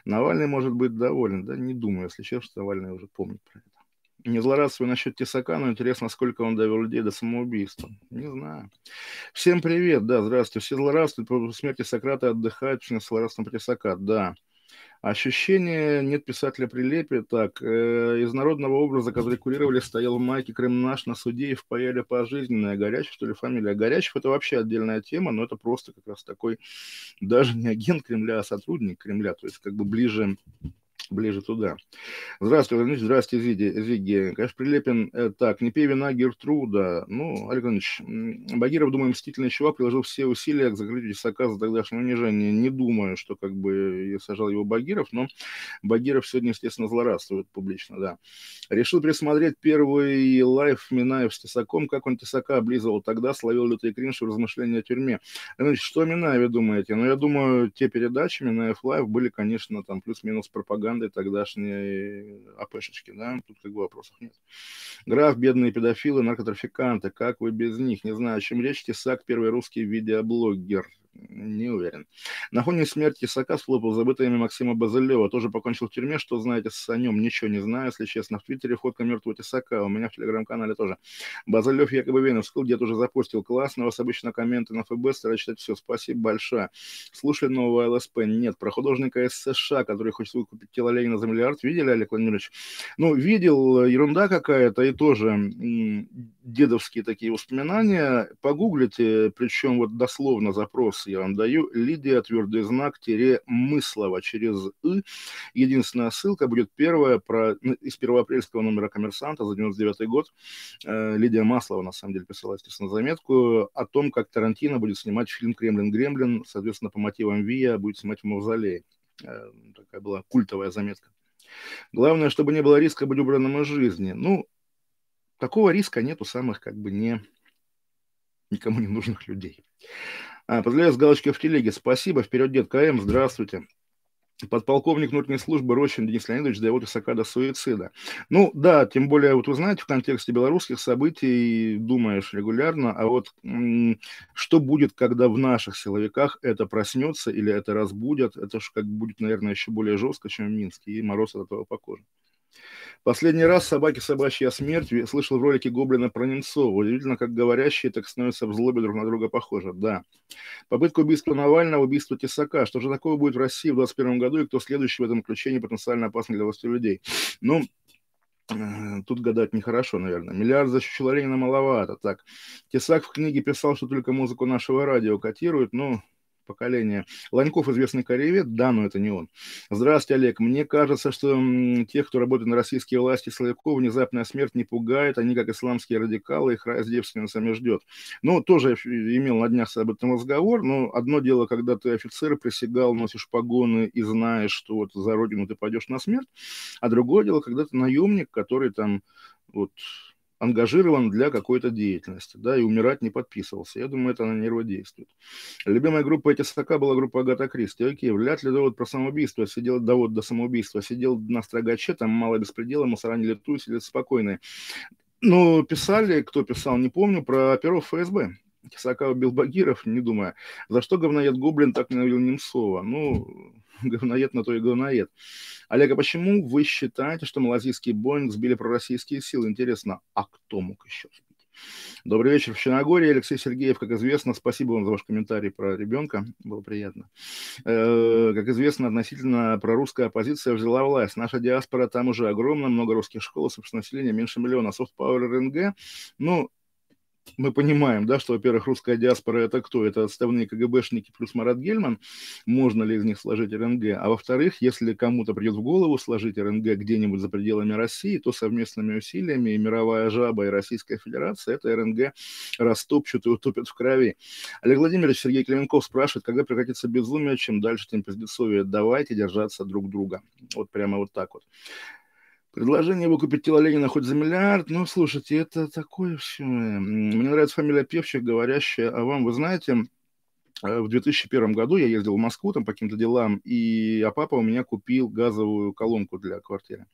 Навальный может быть доволен. Да не думаю, если честно, что Навальный уже помнит про это. Не злорадствую насчет Тесака, но интересно, сколько он довел людей до самоубийства. Не знаю. Всем привет, да, здравствуйте. Все злорадствуют по смерти Сократа, отдыхают, с злорадством по Тесака, да. Ощущение нет писателя Прилепе. Так, э, из народного образа, который курировали, стоял в майке Крым наш на суде и впаяли пожизненное. Горячев, что ли, фамилия? Горячев – это вообще отдельная тема, но это просто как раз такой, даже не агент Кремля, а сотрудник Кремля, то есть как бы ближе ближе туда. Здравствуйте, Владимир здравствуйте, Зиги. Зиги. Конечно, Прилепин, э, так, не пей вина Гертруда. Ну, Олег Иванович, Багиров, думаю, мстительный чувак, приложил все усилия к закрытию Тесака за тогдашнее унижение. Не думаю, что как бы я сажал его Багиров, но Багиров сегодня, естественно, злорадствует публично, да. Решил присмотреть первый лайф Минаев с Тесаком, как он Тесака облизывал тогда, словил лютый кринж в размышления о тюрьме. Значит, что Минаеве думаете? Ну, я думаю, те передачи Минаев Лайв были, конечно, там плюс-минус пропаганда пропагандой тогдашней АПшечки, да, тут как бы вопросов нет. Граф, бедные педофилы, наркотрафиканты, как вы без них? Не знаю, о чем речь, Тесак, первый русский видеоблогер, не уверен. На фоне смерти Исака схлопал забытое имя Максима Базылева. Тоже покончил в тюрьме. Что знаете о нем? Ничего не знаю, если честно. В Твиттере фотка мертвого Тесака. У меня в Телеграм-канале тоже. Базылев якобы Веновскил где-то уже запустил. Классно. У вас обычно комменты на ФБ. Стараюсь читать все. Спасибо большое. Слушали нового ЛСП? Нет. Про художника из США, который хочет выкупить тело Ленина за миллиард. Видели, Олег Владимирович? Ну, видел. Ерунда какая-то. И тоже дедовские такие воспоминания. Погуглите. Причем вот дословно запрос я вам даю. Лидия, твердый знак, тире Мыслова через «ы». Единственная ссылка будет первая про, ну, из первоапрельского номера «Коммерсанта» за 99 год. Э, Лидия Маслова, на самом деле, писала, естественно, заметку о том, как Тарантино будет снимать фильм «Кремлин-Гремлин», соответственно, по мотивам Вия будет снимать в Мавзолее. Э, такая была культовая заметка. Главное, чтобы не было риска быть убранным из жизни. Ну, такого риска нет у самых как бы не никому не нужных людей. А, поздравляю с галочкой в телеге. Спасибо. Вперед, дед КМ. Здравствуйте. Подполковник внутренней службы Рощин Денис Леонидович довел Исака до суицида. Ну, да, тем более, вот вы знаете, в контексте белорусских событий думаешь регулярно, а вот что будет, когда в наших силовиках это проснется или это разбудят, это же как будет, наверное, еще более жестко, чем в Минске, и мороз от этого по коже. Последний раз «Собаки собачья смерть» слышал в ролике Гоблина про Немцова. Удивительно, как говорящие так становятся в злобе друг на друга похожи. Да. Попытка убийства Навального, убийство Тесака. Что же такого будет в России в 2021 году и кто следующий в этом включении потенциально опасный для власти людей? Ну, э, Тут гадать нехорошо, наверное. Миллиард за Ленина маловато. Так, Тесак в книге писал, что только музыку нашего радио котируют. Ну, поколения. Ланьков известный кореевед, да, но это не он. Здравствуйте, Олег. Мне кажется, что тех, кто работает на российские власти, Славяков, внезапная смерть не пугает. Они, как исламские радикалы, их рай с девственницами ждет. Ну, тоже имел на днях об этом разговор, но одно дело, когда ты офицер, присягал, носишь погоны и знаешь, что вот за родину ты пойдешь на смерть, а другое дело, когда ты наемник, который там вот ангажирован для какой-то деятельности, да, и умирать не подписывался. Я думаю, это на нервы действует. Любимая группа эти стака была группа Агата Кристи. Окей, вряд ли довод про самоубийство, сидел довод до самоубийства, сидел на строгаче, там мало беспредела, мусора не летуют, сидят спокойные. Ну, писали, кто писал, не помню, про оперов ФСБ. Кисака убил Багиров, не думая. За что говноед Гоблин так ненавидел Немцова? Ну, говноед на то и говноед. А почему вы считаете, что малазийский Боинг сбили пророссийские силы? Интересно, а кто мог еще сбить? Добрый вечер в Черногории. Алексей Сергеев, как известно, спасибо вам за ваш комментарий про ребенка, было приятно. Э, как известно, относительно прорусская оппозиция взяла власть. Наша диаспора там уже огромна, много русских школ, собственно, население меньше миллиона. Soft Power РНГ, ну, мы понимаем, да, что, во-первых, русская диаспора – это кто? Это отставные КГБшники плюс Марат Гельман. Можно ли из них сложить РНГ? А во-вторых, если кому-то придет в голову сложить РНГ где-нибудь за пределами России, то совместными усилиями и мировая жаба, и Российская Федерация это РНГ растопчут и утопят в крови. Олег Владимирович Сергей Клименков спрашивает, когда прекратится безумие, чем дальше, тем пиздецовее. Давайте держаться друг друга. Вот прямо вот так вот. Предложение выкупить тело Ленина хоть за миллиард. Ну, слушайте, это такое все. Мне нравится фамилия Певчих, говорящая о вам. Вы знаете, э, в 2001 году я ездил в Москву там по каким-то делам, и а папа у меня купил газовую колонку для квартиры.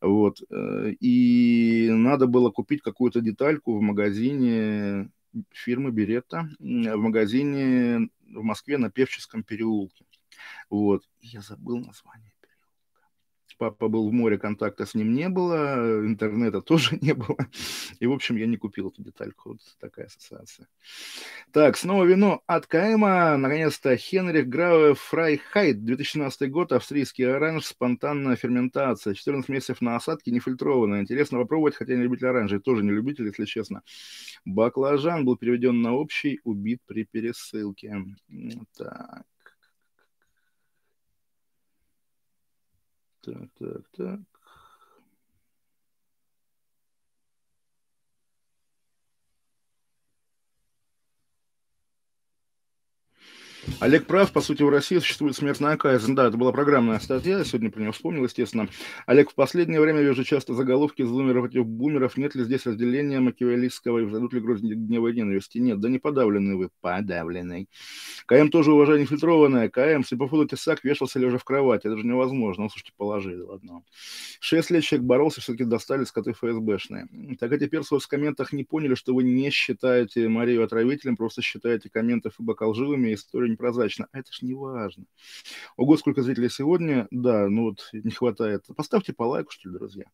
Вот. Э, и надо было купить какую-то детальку в магазине фирмы Беретта, в магазине в Москве на Певческом переулке. Вот. Я забыл название папа был в море, контакта с ним не было, интернета тоже не было. И, в общем, я не купил эту детальку. Вот такая ассоциация. Так, снова вино от Каэма. Наконец-то Heinrich Graue Freyheit. 2017 год. Австрийский оранж. Спонтанная ферментация. 14 месяцев на осадке, нефильтрованная. Интересно попробовать, хотя не любитель оранжей. Тоже не любитель, если честно. Баклажан был переведен на общий, убит при пересылке. Так. Так, так, так. Олег прав, по сути, в России существует смертная казнь. Да, это была программная статья, я сегодня про нее вспомнил, естественно. Олег, в последнее время вижу часто заголовки зумеров против бумеров. Нет ли здесь разделения макиавеллистского и взойдут ли грозь гнева и ненависти? Нет, да не подавленный вы, подавленный. КМ тоже уважение фильтрованное. КМ, если по фото Тесак вешался лежа в кровати. Это же невозможно. Ну, слушайте, положили, ладно. Шесть лет человек боролся, все-таки достали скоты ФСБшные. Так а теперь в комментах не поняли, что вы не считаете Марию отравителем, просто считаете комменты ФБК лживыми, историю непрозрачно. А это ж не важно. Ого, сколько зрителей сегодня. Да, ну вот не хватает. Поставьте по лайку, что ли, друзья.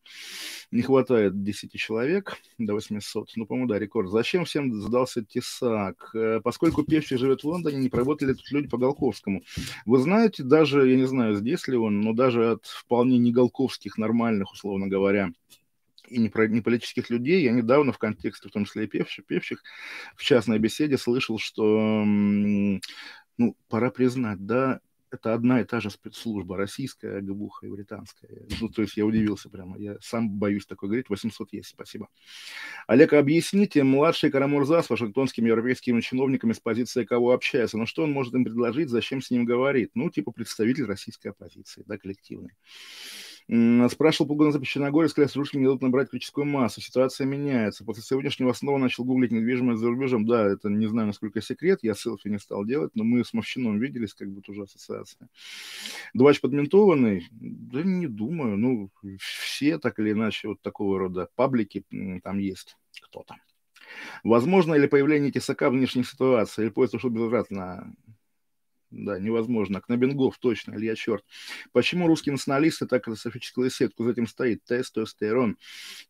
Не хватает 10 человек до 800. Ну, по-моему, да, рекорд. Зачем всем сдался Тесак? Э, поскольку Певчий живет в Лондоне, не проработали тут люди по Голковскому. Вы знаете, даже, я не знаю, здесь ли он, но даже от вполне не голковских, нормальных, условно говоря, и не, про, не политических людей. Я недавно в контексте, в том числе и певчих, певчих в частной беседе слышал, что ну, пора признать, да, это одна и та же спецслужба, российская, ГБУХа и британская. Ну, то есть я удивился прямо. Я сам боюсь такое говорить. 800 есть, спасибо. Олег, объясните, младший Карамурза с вашингтонскими европейскими чиновниками с позиции кого общается, ну что он может им предложить, зачем с ним говорит? Ну, типа представитель российской оппозиции, да, коллективный. Спрашивал полгода за Черногория, сказали, что русские не дадут набрать критическую массу. Ситуация меняется. После сегодняшнего снова начал гуглить недвижимость за рубежом. Да, это не знаю, насколько секрет, я селфи не стал делать, но мы с Мовщином виделись, как бы тоже ассоциация. Двач подментованный? Да не думаю. Ну, все так или иначе вот такого рода паблики там есть кто-то. Возможно ли появление тесака в внешних ситуациях? Или поезд ушел безвозвратно? Да, невозможно. Кнабингов, точно, Илья Черт. Почему русские националисты так катастрофическую сетку за этим стоит? Тестостерон.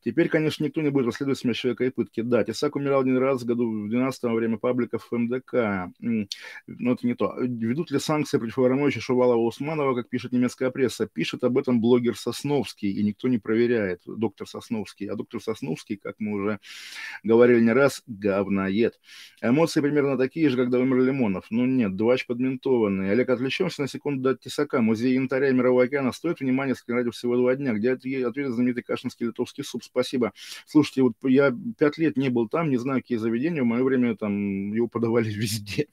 Теперь, конечно, никто не будет расследовать смерть человека и пытки. Да, Тесак умирал один раз в году в 12 во время пабликов МДК. Но это не то. Ведут ли санкции против Вороновича, Шувалова, Усманова, как пишет немецкая пресса? Пишет об этом блогер Сосновский, и никто не проверяет. Доктор Сосновский. А доктор Сосновский, как мы уже говорили не раз, говноед. Эмоции примерно такие же, когда умер Лимонов. Ну нет, двач под ментом заинтересованные. Олег, отвлечемся на секунду до Тесака. Музей янтаря Мирового океана стоит внимания, ради всего два дня. Где ответ знаменитый кашинский литовский суп? Спасибо. Слушайте, вот я пять лет не был там, не знаю, какие заведения. В мое время там его подавали везде.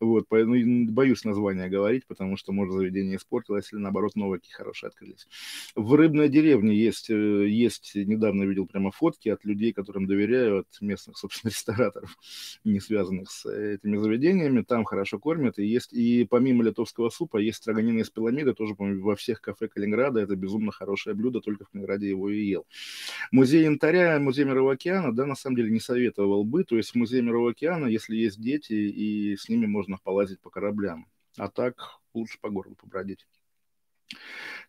Вот, поэтому боюсь названия говорить, потому что, может, заведение испортилось, или, наоборот, новые какие хорошие открылись. В Рыбной деревне есть, э, есть, недавно видел прямо фотки от людей, которым доверяю, от местных, собственно, рестораторов, не связанных с этими заведениями. Там хорошо кормят, и есть и помимо литовского супа есть строганина из пиламиды, тоже, по-моему, во всех кафе Калининграда. Это безумно хорошее блюдо, только в Калининграде его и ел. Музей янтаря, музей Мирового океана, да, на самом деле не советовал бы. То есть в музее Мирового океана, если есть дети, и с ними можно полазить по кораблям. А так лучше по городу побродить.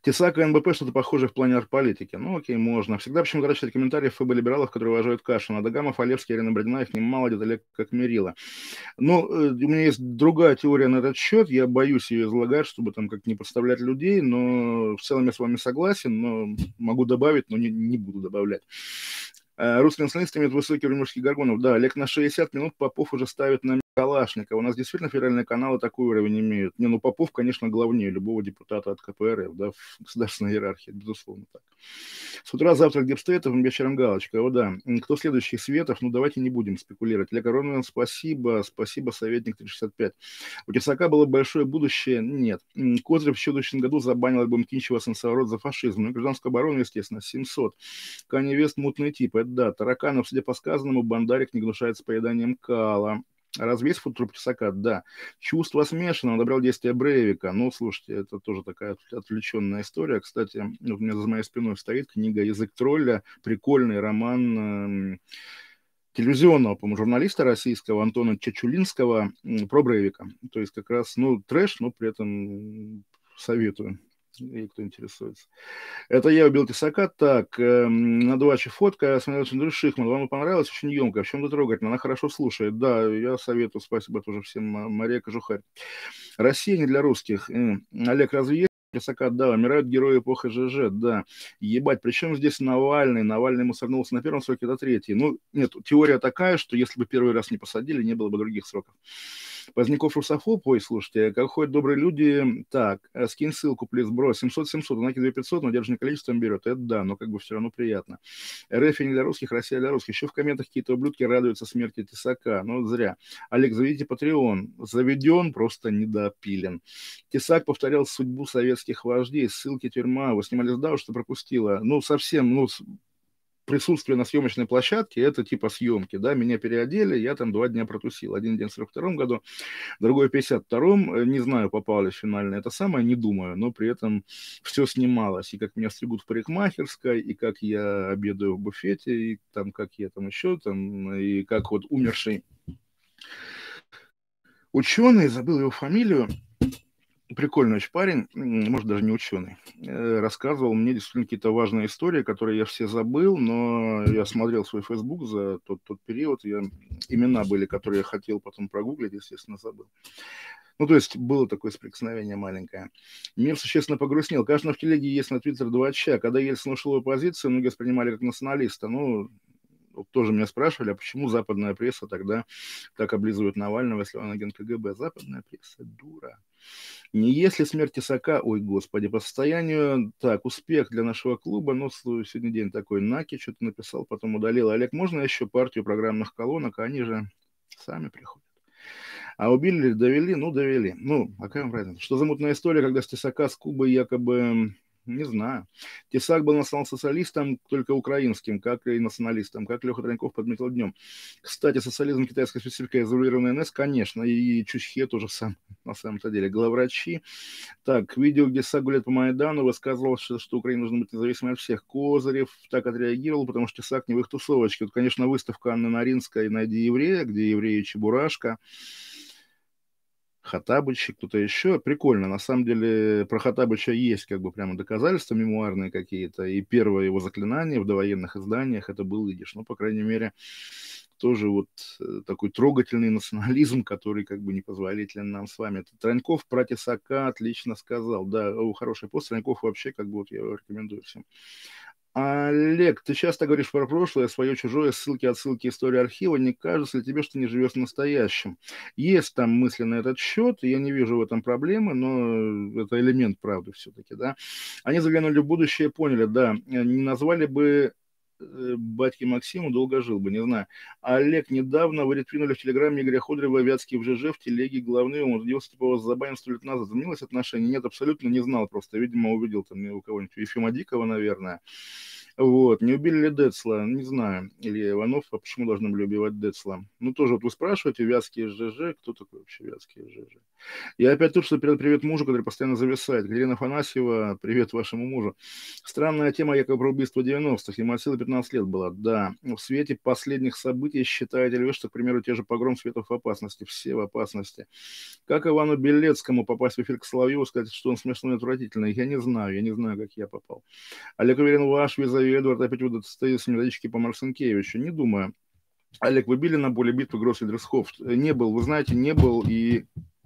Тесак и НБП что-то похожее в плане политики. Ну, окей, можно. Всегда почему-то рад читать комментарии ФБ-либералов, которые уважают кашу. Надагамов, Олевский, Ирина Бредина, их немало, где-то Олег как мерила. Ну, э, у меня есть другая теория на этот счет. Я боюсь ее излагать, чтобы там как не подставлять людей, но в целом я с вами согласен, но могу добавить, но не, не буду добавлять. Э, русский националист имеет высокий уровень горгонов. Да, Олег на 60 минут Попов уже ставит на Калашникова. У нас действительно федеральные каналы такой уровень имеют. Не, ну Попов, конечно, главнее любого депутата от КПРФ, да, в государственной иерархии, безусловно так. С утра завтра Гипстейтов, вечером Галочка. О, да. Кто следующий? Светов? Ну, давайте не будем спекулировать. Для Коронина спасибо. Спасибо, советник 365. У Тесака было большое будущее? Нет. Козырев в следующем году забанил альбом Кинчева «Сенсород» за фашизм. Ну, гражданскую оборону, естественно, 700. Канни Вест мутный тип. Это да. Тараканов, судя по сказанному, Бандарик не гнушается поеданием кала. Развесь труп тесака, да. Чувство смешано, он одобрял действия Брейвика. Ну, слушайте, это тоже такая отвлеченная история. Кстати, у меня за моей спиной стоит книга «Язык тролля», прикольный роман э, телевизионного, по-моему, журналиста российского Антона Чачулинского про Брейвика. То есть как раз, ну, трэш, но при этом советую и кто интересуется. Это я убил Тесака. Так, э, на дваче фотка. Смотрел Андрей Шихман. Вам понравилось? Очень емко. В чем-то трогательно. Она хорошо слушает. Да, я советую. Спасибо тоже всем. Мария Кожухарь. Россия не для русских. Олег, разве есть Тесака, да, умирают герои эпохи ЖЖ, да. Ебать, причем здесь Навальный? Навальный ему сорнулся на первом сроке до третий. Ну, нет, теория такая, что если бы первый раз не посадили, не было бы других сроков. Поздняков Русофоб, ой, слушайте, как ходят добрые люди, так, э, скинь ссылку, плиз, бро, 700-700, знаки 2500, но держи количеством берет, это да, но как бы все равно приятно. РФ не для русских, Россия для русских. Еще в комментах какие-то ублюдки радуются смерти Тесака, ну, зря. Олег, заведите Patreon, заведен, просто недопилен. Тесак повторял судьбу советских вождей, ссылки тюрьма, вы снимали сдау, что пропустила. Ну, совсем, ну, присутствие на съемочной площадке – это типа съемки, да, меня переодели, я там два дня протусил. Один день в 42 году, другой в 52-м, э, не знаю, попал ли финально это самое, не думаю, но при этом все снималось, и как меня стригут в парикмахерской, и как я обедаю в буфете, и там как я там еще, там, и как вот умерший ученый, забыл его фамилию, прикольный очень парень, может, даже не ученый, э, рассказывал мне действительно какие-то важные истории, которые я все забыл, но я смотрел свой Facebook за тот, тот период, я, имена были, которые я хотел потом прогуглить, естественно, забыл. Ну, то есть было такое соприкосновение маленькое. Мир существенно погрустнел. Каждый в телеге есть на Твиттер два ча. Когда Ельцин ушел в оппозицию, многие воспринимали как националиста. Ну, вот тоже меня спрашивали, а почему западная пресса тогда так облизывает Навального, если он агент КГБ? Западная пресса дура. Не если смерть Исака, ой, господи, по состоянию, так, успех для нашего клуба, ну, сегодня день такой, Наки что-то написал, потом удалил. Олег, можно еще партию программных колонок, они же сами приходят. А убили, довели? Ну, довели. Ну, а какая вам разница? Что за мутная история, когда с Тесака с Кубой якобы не знаю. Тесак был национал-социалистом, только украинским, как и националистом, как Леха Троньков подметил днем. Кстати, социализм китайская специфика изолированная НС, конечно, и Чучхе тоже сам, на самом-то деле. Главврачи. Так, видео, где Тесак гуляет по Майдану, высказывал, что, что Украина должна быть независимой от всех. Козырев так отреагировал, потому что Тесак не в их тусовочке. Тут, конечно, выставка Анны Наринской «Найди еврея», где евреи Чебурашка. Хатабыча, кто-то еще. Прикольно. На самом деле про Хатабыча есть как бы прямо доказательства мемуарные какие-то. И первое его заклинание в довоенных изданиях это был идиш. Ну, по крайней мере, тоже вот э, такой трогательный национализм, который как бы непозволителен нам с вами. Это Траньков про Тесака отлично сказал. Да, хороший пост. Траньков вообще как бы вот я рекомендую всем. Олег, ты часто говоришь про прошлое, свое, чужое, ссылки, отсылки, истории архива. Не кажется ли тебе, что не живешь в настоящем? Есть там мысли на этот счет, я не вижу в этом проблемы, но это элемент правды все-таки, да. Они заглянули в будущее поняли, да, не назвали бы Э, батьки Максиму долго жил бы, не знаю. Олег, недавно вы ретвинули в Телеграме Игоря Ходрева Вятский в ЖЖ в телеге главный, он удивился, типа, вас забанил сто лет назад. Изменилось отношение? Нет, абсолютно не знал просто. Видимо, увидел там у кого-нибудь, Ефима Дикого, наверное. Вот, не убили ли Децла? Не знаю. Или Иванов, а почему должны были убивать Децла? Ну, тоже вот вы спрашиваете, Вятский ЖЖ, кто такой вообще Вятский ЖЖ? Я опять тут, что перед привет мужу, который постоянно зависает. Екатерина Афанасьева, привет вашему мужу. Странная тема якобы про убийство 90-х. Ему от силы 15 лет было. Да. В свете последних событий считаете ли вы, что, к примеру, те же погром светов в опасности? Все в опасности. Как Ивану Белецкому попасть в эфир к Соловьеву, сказать, что он смешной и отвратительный? Я не знаю. Я не знаю, как я попал. Олег уверен, ваш визави Эдвард опять выдаст стоит с методички по Марсенкевичу. Не думаю. Олег, вы били на поле битвы Гроссельдерсхофт? Не был, вы знаете, не был, и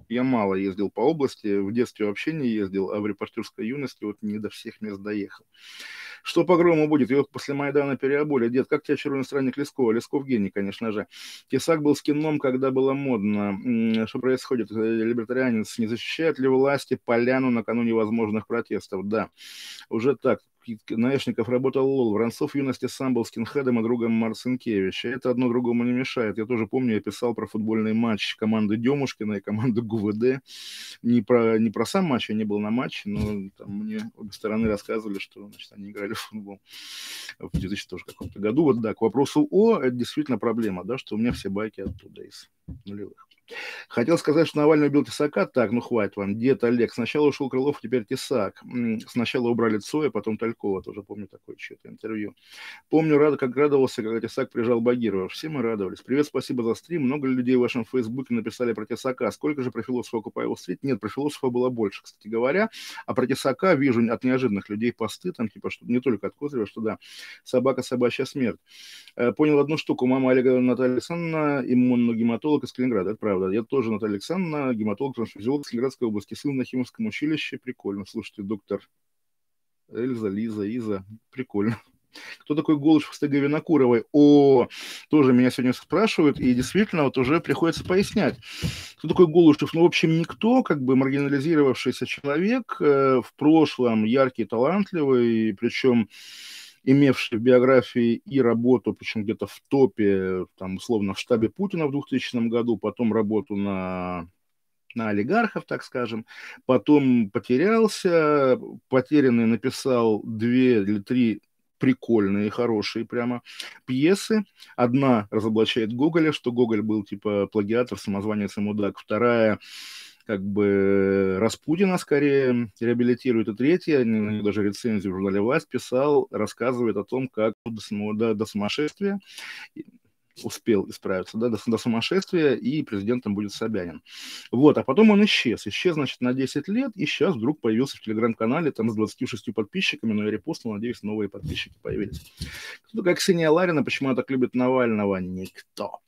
я мало ездил по области, в детстве вообще не ездил, а в репортерской юности вот не до всех мест доехал. Что по грому будет? Его после Майдана переобули. Дед, как тебя черный странник Лескова? Лесков гений, конечно же. Тесак был скином, когда было модно. Что происходит? Либертарианец не защищает ли власти поляну накануне возможных протестов? Да, уже так. Наешников работал Лол. Воронцов в юности сам был скинхедом и другом Марцинкевича. Это одно другому не мешает. Я тоже помню, я писал про футбольный матч команды Демушкина и команды ГУВД. Не про, не про сам матч, я не был на матче, но там мне обе стороны рассказывали, что значит, они играли в футбол в 2000 тоже каком-то году. Вот да, к вопросу О, это действительно проблема, да, что у меня все байки оттуда из нулевых. Хотел сказать, что Навальный убил Тесака. Так, ну хватит вам. Дед Олег. Сначала ушел Крылов, теперь Тесак. Сначала убрали Цоя, потом Талькова. Тоже помню такое чье-то интервью. Помню, рад, как радовался, когда Тесак прижал Багирова. Все мы радовались. Привет, спасибо за стрим. Много людей в вашем фейсбуке написали про Тесака. Сколько же про философа Купаева стрит? Нет, про философа было больше, кстати говоря. А про Тесака вижу от неожиданных людей посты, там типа, что не только от Козырева, что да, собака, собачья смерть. Э, понял одну штуку. Мама Олега Наталья Александровна, иммуногематолог из Калининграда. Это правда правда. Я тоже Наталья Александровна, гематолог-трансфузиолог Ленинградской области, сын на химическом училище. Прикольно. Слушайте, доктор Эльза, Лиза, Иза. Прикольно. Кто такой Голышев с Винокуровой? О, тоже меня сегодня спрашивают, и действительно вот уже приходится пояснять. Кто такой Голышев? Ну, в общем, никто, как бы маргинализировавшийся человек, э, в прошлом яркий, талантливый, причем имевший в биографии и работу, причем где-то в топе, там, условно, в штабе Путина в 2000 году, потом работу на на олигархов, так скажем, потом потерялся, потерянный написал две или три прикольные, хорошие прямо пьесы. Одна разоблачает Гоголя, что Гоголь был типа плагиатор, самозванец и мудак. Вторая как бы Распутина скорее реабилитирует, и третья, даже рецензию в журнале «Власть» писал, рассказывает о том, как до, до, до сумасшествия успел исправиться да, до, до сумасшествия, и президентом будет Собянин. Вот, а потом он исчез. Исчез, значит, на 10 лет, и сейчас вдруг появился в телеграм-канале там с 26 подписчиками, но я репостил, надеюсь, новые подписчики появились. Кто такая Ксения Ларина, почему она так любит Навального? Никто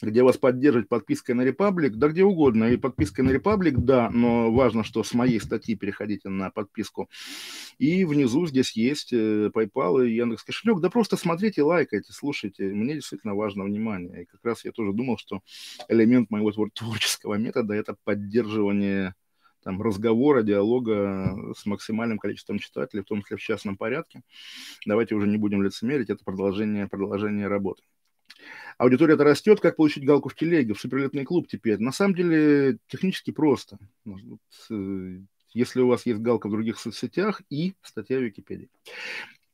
где вас поддерживать подпиской на Republic, да где угодно. И подпиской на Republic, да, но важно, что с моей статьи переходите на подписку. И внизу здесь есть э, PayPal и Яндекс кошелек. Да просто смотрите, лайкайте, слушайте. Мне действительно важно внимание. И как раз я тоже думал, что элемент моего творческого метода – это поддерживание там, разговора, диалога с максимальным количеством читателей, в том числе в частном порядке. Давайте уже не будем лицемерить, это продолжение, продолжение работы. Аудитория-то растет, как получить галку в телеге, в суперлетный клуб теперь. На самом деле технически просто. Э, если у вас есть галка в других соцсетях и статья в Википедии.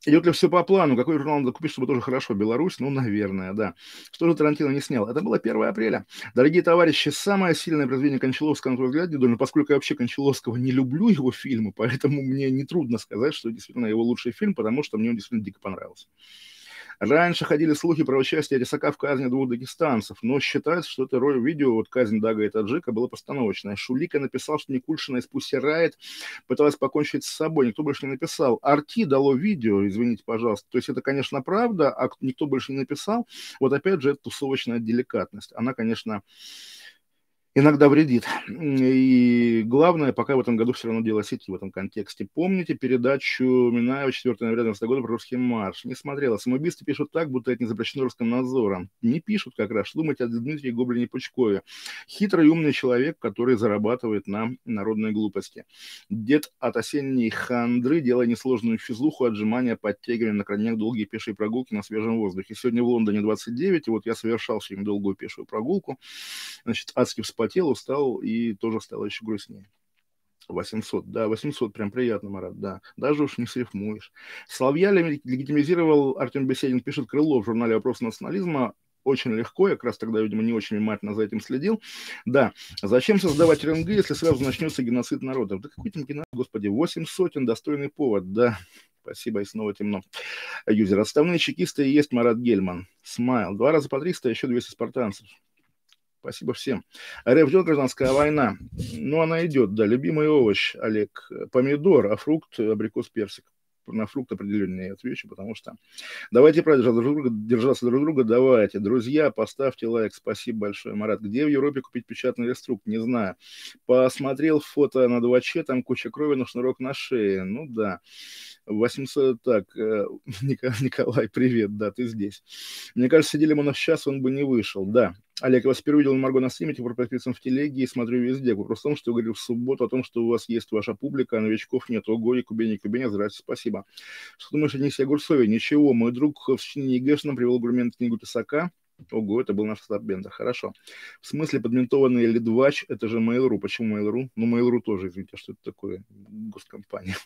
Идет ли все по плану? Какой журнал надо купить, чтобы тоже хорошо? Беларусь? Ну, наверное, да. Что же Тарантино не снял? Это было 1 апреля. Дорогие товарищи, самое сильное произведение Кончаловского, на твой взгляд, Дедуль, поскольку я вообще Кончаловского не люблю его фильмы, поэтому мне нетрудно сказать, что действительно его лучший фильм, потому что мне он действительно дико понравился. Раньше ходили слухи про участие Рисака в казни двух дагестанцев, но считается, что это роль видео, вот казнь Дага и Таджика, была постановочная. Шулика написал, что Никульшина из Пусси Райт пыталась покончить с собой. Никто больше не написал. Арти дало видео, извините, пожалуйста. То есть это, конечно, правда, а никто больше не написал. Вот опять же, это тусовочная деликатность. Она, конечно, иногда вредит. И главное, пока в этом году все равно дело сети в этом контексте. Помните передачу Минаева 4 ноября 2019 года про русский марш? Не смотрела. Самоубийцы пишут так, будто это не запрещено русским надзором. Не пишут как раз. Что думаете о Дмитрии Гоблине Пучкове? Хитрый умный человек, который зарабатывает на народной глупости. Дед от осенней хандры, делая несложную физуху, отжимания, подтягивания на крайняк, долгие пешие прогулки на свежем воздухе. Сегодня в Лондоне 29, и вот я совершал сегодня долгую пешую прогулку. Значит, адски вспомнил вспотел, устал и тоже стало еще грустнее. 800, да, 800, прям приятно, Марат, да. Даже уж не срифмуешь. Соловья легитимизировал Артем Беседин, пишет Крылов в журнале «Вопрос национализма». очень легко, я как раз тогда, видимо, не очень внимательно за этим следил. Да, зачем создавать РНГ, если сразу начнется геноцид народов? Да какой там геноцид, господи, восемь сотен, достойный повод, да. Спасибо, и снова темно. Юзер. Отставные чекисты и есть Марат Гельман. Смайл. Два раза по 300, еще 200 спартанцев. Спасибо всем. РФ гражданская война. Ну, она идет, да. Любимый овощ, Олег. Помидор, а фрукт, абрикос, персик на фрукт определенные отвечу, потому что давайте продержаться друг друга, держаться друг друга, давайте. Друзья, поставьте лайк, спасибо большое, Марат. Где в Европе купить печатный реструкт? Не знаю. Посмотрел фото на 2Ч, там куча крови, но шнурок на шее. Ну да. 800, так, э, Николай, привет, да, ты здесь. Мне кажется, сидели мы на час, он бы не вышел, да. Олег, я вас впервые видел Марго на стриме, теперь подписан в телеге и смотрю везде. Вопрос в том, что вы говорили в субботу о том, что у вас есть ваша публика, а новичков нет. Ого, и Кубени, Кубени, здравствуйте, спасибо. Что думаешь о Нисе Огурцове? Ничего, мой друг в течение ЕГЭшно привел аргумент книгу Тесака, Ого, это был наш стаббендер. Хорошо. В смысле подментованный лидвач, это же Mail.ru. Почему Mail.ru? Ну, Mail.ru тоже, извините, что это такое? Госкомпания.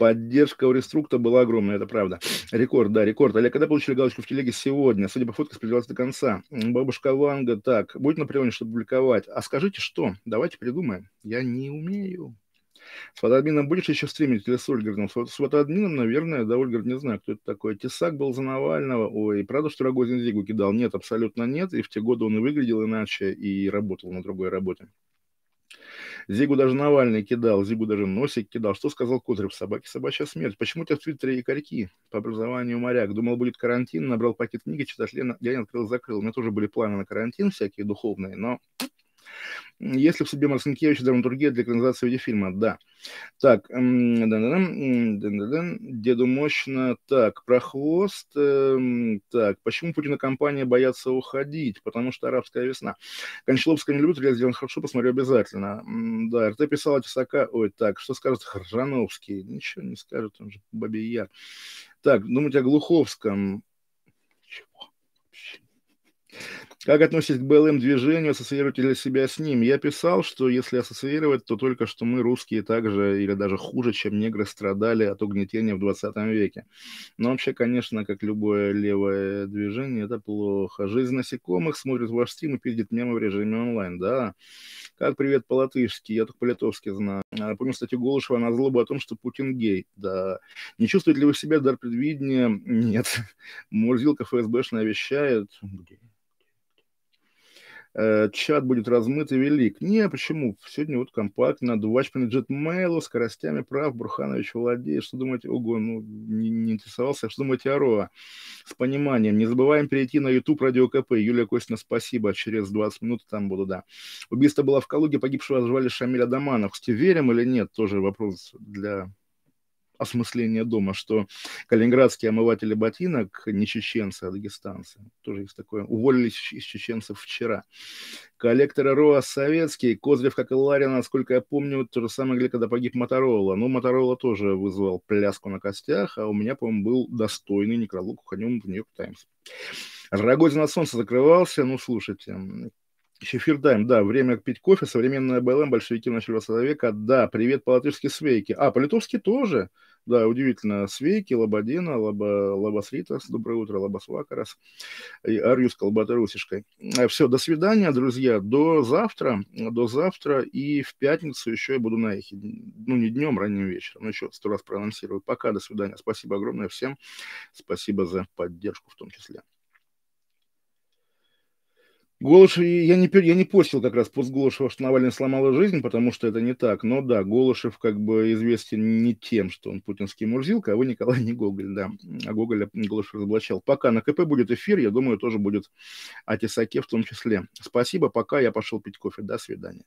Поддержка у реструкта была огромная, это правда. Рекорд, да, рекорд. Олег, когда получили галочку в телеге сегодня? Судя по фотке, спределялась до конца. Бабушка Ванга, так, будет на приеме, чтобы публиковать. А скажите, что? Давайте придумаем. Я не умею. С фотоадмином будешь еще стримить или с Ольгардом? С фотоадмином, наверное, да, Ольгард не знаю, кто это такой. Тесак был за Навального. Ой, правда, что Рогозин Зигу кидал? Нет, абсолютно нет. И в те годы он и выглядел иначе, и работал на другой работе. Зигу даже Навальный кидал, Зигу даже носик кидал. Что сказал Кудрев? Собаки, собачья смерть. Почему у тебя в Твиттере якорьки по образованию моряк? Думал, будет карантин, набрал пакет книги, читать Лена, я открыл, закрыл. У меня тоже были планы на карантин всякие духовные, но если в себе Марцинкевич драматургия для экранизации видеофильма, да. Так, деду мощно. Так, про хвост. Эм, так, почему Путин и компания боятся уходить? Потому что арабская весна. Кончаловская не любит, я сделан хорошо, посмотрю обязательно. Да, РТ писал от Тесака. Ой, так, что скажет Хржановский? Ничего не скажет, он же Бабий Яр. Так, думать о Глуховском. Чего? Как относитесь к БЛМ-движению, ассоциируете ли себя с ним? Я писал, что если ассоциировать, то только что мы, русские, так же или даже хуже, чем негры, страдали от угнетения в 20 веке. Но вообще, конечно, как любое левое движение, это плохо. Жизнь насекомых смотрит ваш стрим и пиздит мемы в режиме онлайн, да. Как привет по-латышски, я только по-литовски знаю. А, помню статью Голышева на злобу о том, что Путин гей, да. Не чувствует ли вы себя дар предвидения? Нет. Мурзилка ФСБшная вещает. Э, чат будет размыт и велик. Не, почему? Сегодня вот компактно, двач принадлежит мейлу, скоростями прав, Бурханович владеет. Что думаете? Ого, ну, не, не интересовался. Что думаете о Роа? С пониманием. Не забываем перейти на YouTube Радио КП. Юлия Костина, спасибо. Через 20 минут там буду, да. Убийство было в Калуге, погибшего звали Шамиль Адаманов. Верим или нет? Тоже вопрос для осмысление дома, что калининградские омыватели ботинок не чеченцы, а дагестанцы. Тоже есть такое. Уволились из чеченцев вчера. Коллекторы РОА советские. Козырев, как и Ларин, насколько я помню, то же самое, где когда погиб Моторола. Ну, Моторола тоже вызвал пляску на костях, а у меня, по-моему, был достойный некролог нем в Нью-Йорк Таймс. Рогозин от солнца закрывался. Ну, слушайте, Шефирдайм, да, время пить кофе, современная БЛМ, большевики начали 20 века, да, привет по-латышски свейки. А, по-литовски тоже, да, удивительно, свейки, лабадина, лаба, лабасритас, доброе утро, лабасвакарас, и арьюс колбаторусишкой. Э, Все, до свидания, друзья, до завтра, до завтра, и в пятницу еще я буду на эхе, ну, не днем, ранним вечером, но еще сто раз проанонсирую. Пока, до свидания, спасибо огромное всем, спасибо за поддержку в том числе. Голыш, э, я не, я не постил как раз пост Голышева, что Навальный сломал жизнь, потому что это не так. Но да, Голышев как бы известен не тем, что он путинский мурзилка, а вы Николай не Гоголь, да. А Гоголя Голышев разоблачал. Пока на КП будет эфир, я думаю, тоже будет о Тесаке в том числе. Спасибо, пока я пошел пить кофе. До свидания.